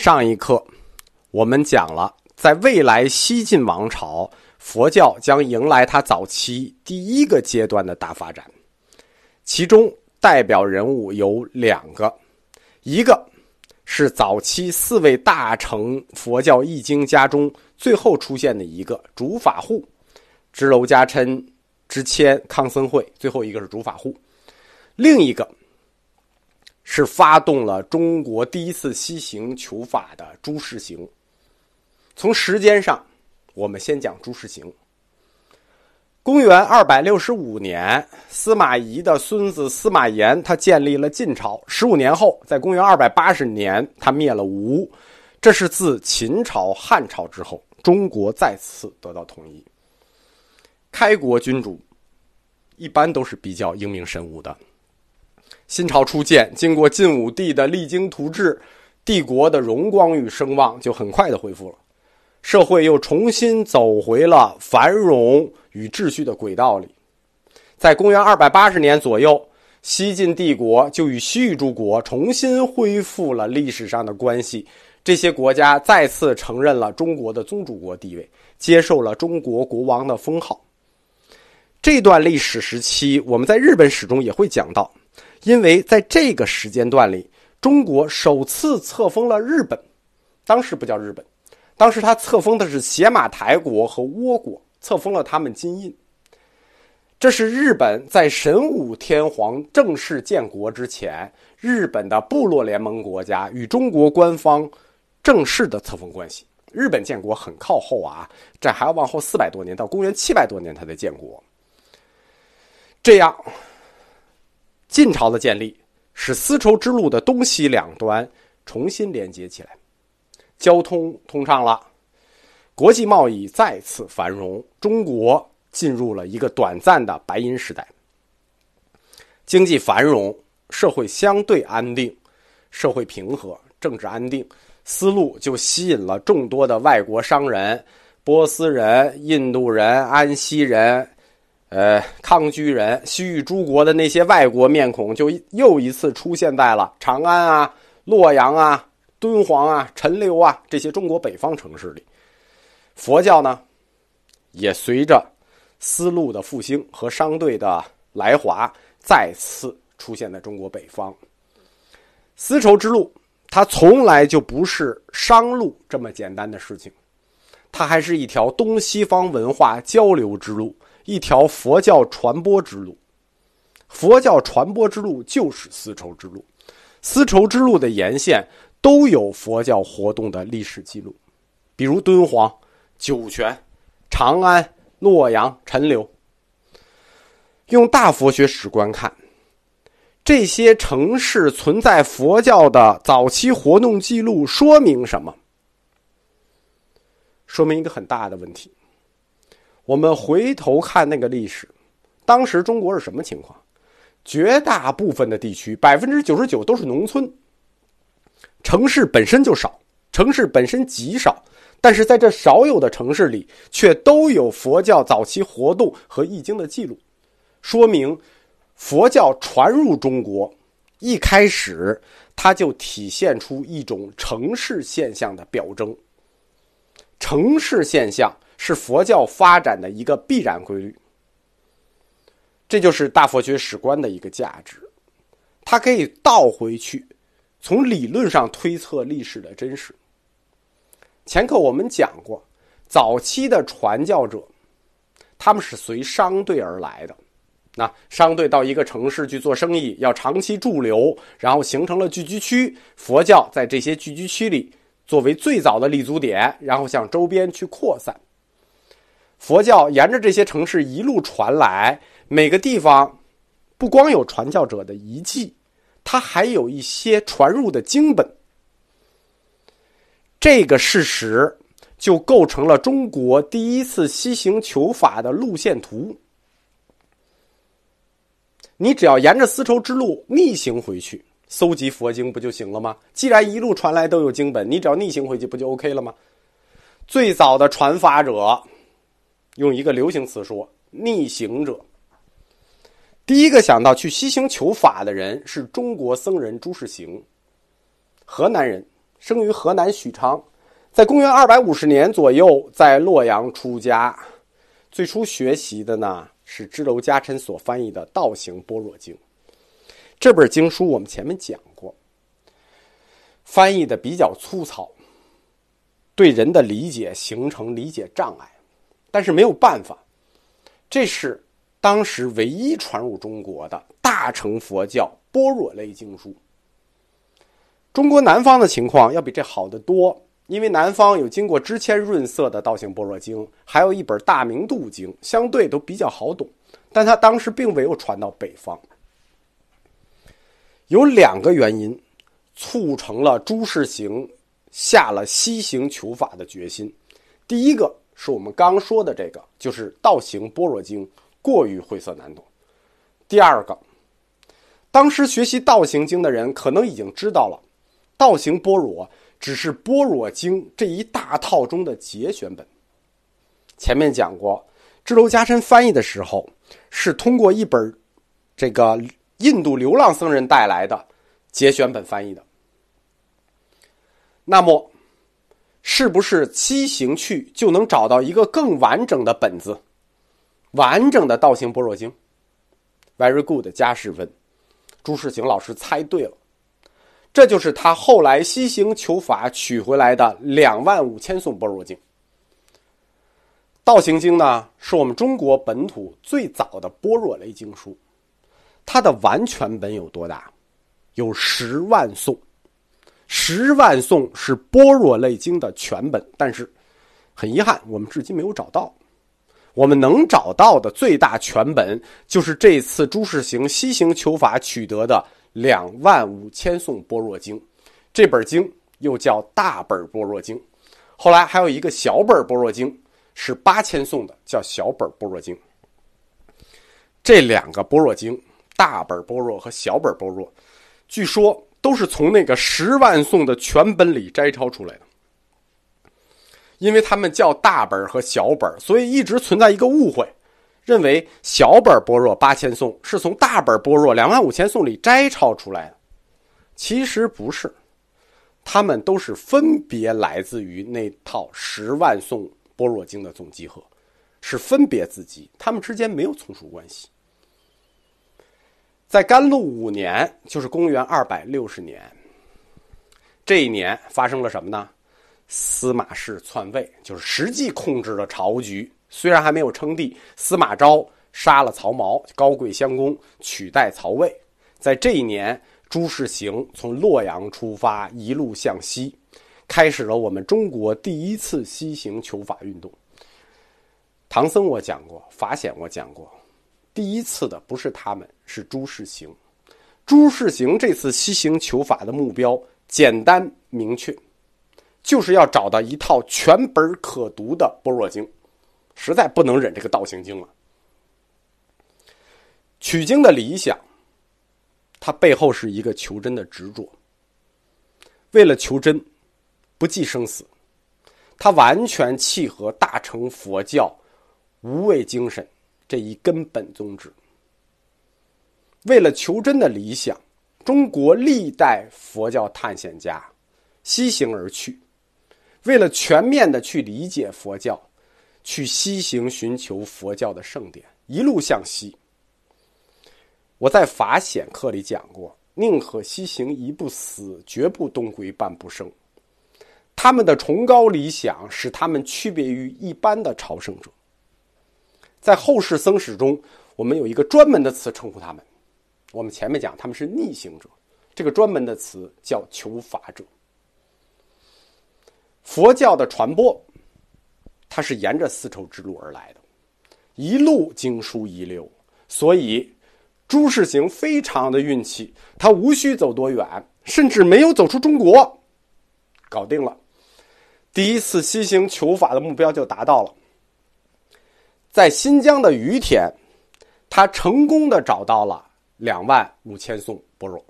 上一课我们讲了，在未来西晋王朝，佛教将迎来它早期第一个阶段的大发展，其中代表人物有两个，一个是早期四位大成佛教译经家中最后出现的一个竺法护，支娄迦琛、支谦、康僧会，最后一个是竺法护，另一个。是发动了中国第一次西行求法的朱士行。从时间上，我们先讲朱士行。公元二百六十五年，司马懿的孙子司马炎他建立了晋朝。十五年后，在公元二百八十年，他灭了吴。这是自秦朝、汉朝之后，中国再次得到统一。开国君主一般都是比较英明神武的。新朝初建，经过晋武帝的励精图治，帝国的荣光与声望就很快的恢复了，社会又重新走回了繁荣与秩序的轨道里。在公元二百八十年左右，西晋帝国就与西域诸国重新恢复了历史上的关系，这些国家再次承认了中国的宗主国地位，接受了中国国王的封号。这段历史时期，我们在日本史中也会讲到。因为在这个时间段里，中国首次册封了日本，当时不叫日本，当时他册封的是邪马台国和倭国，册封了他们金印。这是日本在神武天皇正式建国之前，日本的部落联盟国家与中国官方正式的册封关系。日本建国很靠后啊，这还要往后四百多年，到公元七百多年他才建国。这样。晋朝的建立使丝绸之路的东西两端重新连接起来，交通通畅了，国际贸易再次繁荣，中国进入了一个短暂的白银时代。经济繁荣，社会相对安定，社会平和，政治安定，丝路就吸引了众多的外国商人，波斯人、印度人、安息人。呃，康居人、西域诸国的那些外国面孔，就又一次出现在了长安啊、洛阳啊、敦煌啊、陈留啊这些中国北方城市里。佛教呢，也随着丝路的复兴和商队的来华，再次出现在中国北方。丝绸之路，它从来就不是商路这么简单的事情，它还是一条东西方文化交流之路。一条佛教传播之路，佛教传播之路就是丝绸之路，丝绸之路的沿线都有佛教活动的历史记录，比如敦煌、酒泉、长安、洛阳、陈留。用大佛学史观看，这些城市存在佛教的早期活动记录，说明什么？说明一个很大的问题。我们回头看那个历史，当时中国是什么情况？绝大部分的地区，百分之九十九都是农村，城市本身就少，城市本身极少。但是在这少有的城市里，却都有佛教早期活动和易经的记录，说明佛教传入中国，一开始它就体现出一种城市现象的表征。城市现象。是佛教发展的一个必然规律，这就是大佛学史观的一个价值，它可以倒回去，从理论上推测历史的真实。前课我们讲过，早期的传教者，他们是随商队而来的，那商队到一个城市去做生意，要长期驻留，然后形成了聚居区，佛教在这些聚居区里作为最早的立足点，然后向周边去扩散。佛教沿着这些城市一路传来，每个地方不光有传教者的遗迹，它还有一些传入的经本。这个事实就构成了中国第一次西行求法的路线图。你只要沿着丝绸之路逆行回去，搜集佛经不就行了吗？既然一路传来都有经本，你只要逆行回去不就 OK 了吗？最早的传法者。用一个流行词说，逆行者。第一个想到去西行求法的人是中国僧人朱士行，河南人，生于河南许昌，在公元二百五十年左右在洛阳出家。最初学习的呢是支娄迦谶所翻译的《道行般若经》。这本经书我们前面讲过，翻译的比较粗糙，对人的理解形成理解障碍。但是没有办法，这是当时唯一传入中国的大乘佛教般若类经书。中国南方的情况要比这好得多，因为南方有经过支签润色的《道行般若经》，还有一本《大明度经》，相对都比较好懂。但他当时并没有传到北方，有两个原因促成了朱士行下了西行求法的决心。第一个。是我们刚说的这个，就是《道行般若经》过于晦涩难懂。第二个，当时学习《道行经》的人可能已经知道了，《道行般若》只是《般若经》这一大套中的节选本。前面讲过，支娄迦谶翻译的时候，是通过一本这个印度流浪僧人带来的节选本翻译的。那么。是不是西行去就能找到一个更完整的本子，完整的《道行般若经》？Very good，加士问。朱世行老师猜对了，这就是他后来西行求法取回来的两万五千颂般若经。《道行经》呢，是我们中国本土最早的般若类经书，它的完全本有多大？有十万颂。十万颂是般若类经的全本，但是很遗憾，我们至今没有找到。我们能找到的最大全本，就是这次朱士行西行求法取得的两万五千颂般若经。这本经又叫大本般若经，后来还有一个小本般若经，是八千颂的，叫小本般若经。这两个般若经，大本般若和小本般若，据说。都是从那个十万颂的全本里摘抄出来的，因为他们叫大本和小本，所以一直存在一个误会，认为小本般若八千颂是从大本般若两万五千颂里摘抄出来的，其实不是，他们都是分别来自于那套十万颂般若经的总集合，是分别自集，他们之间没有从属关系。在甘露五年，就是公元二百六十年，这一年发生了什么呢？司马氏篡位，就是实际控制了朝局。虽然还没有称帝，司马昭杀了曹髦，高贵相公取代曹魏。在这一年，朱士行从洛阳出发，一路向西，开始了我们中国第一次西行求法运动。唐僧我讲过，法显我讲过。第一次的不是他们，是朱世行。朱世行这次西行求法的目标简单明确，就是要找到一套全本可读的般若经，实在不能忍这个道行经了。取经的理想，它背后是一个求真的执着。为了求真，不计生死，它完全契合大乘佛教无畏精神。这一根本宗旨，为了求真的理想，中国历代佛教探险家西行而去，为了全面的去理解佛教，去西行寻求佛教的圣典，一路向西。我在法显课里讲过，宁可西行一步死，绝不东归半步生。他们的崇高理想使他们区别于一般的朝圣者。在后世僧史中，我们有一个专门的词称呼他们。我们前面讲他们是逆行者，这个专门的词叫求法者。佛教的传播，它是沿着丝绸之路而来的，一路经书遗留，所以朱士行非常的运气，他无需走多远，甚至没有走出中国，搞定了，第一次西行求法的目标就达到了。在新疆的于田，他成功的找到了两万五千颂般若。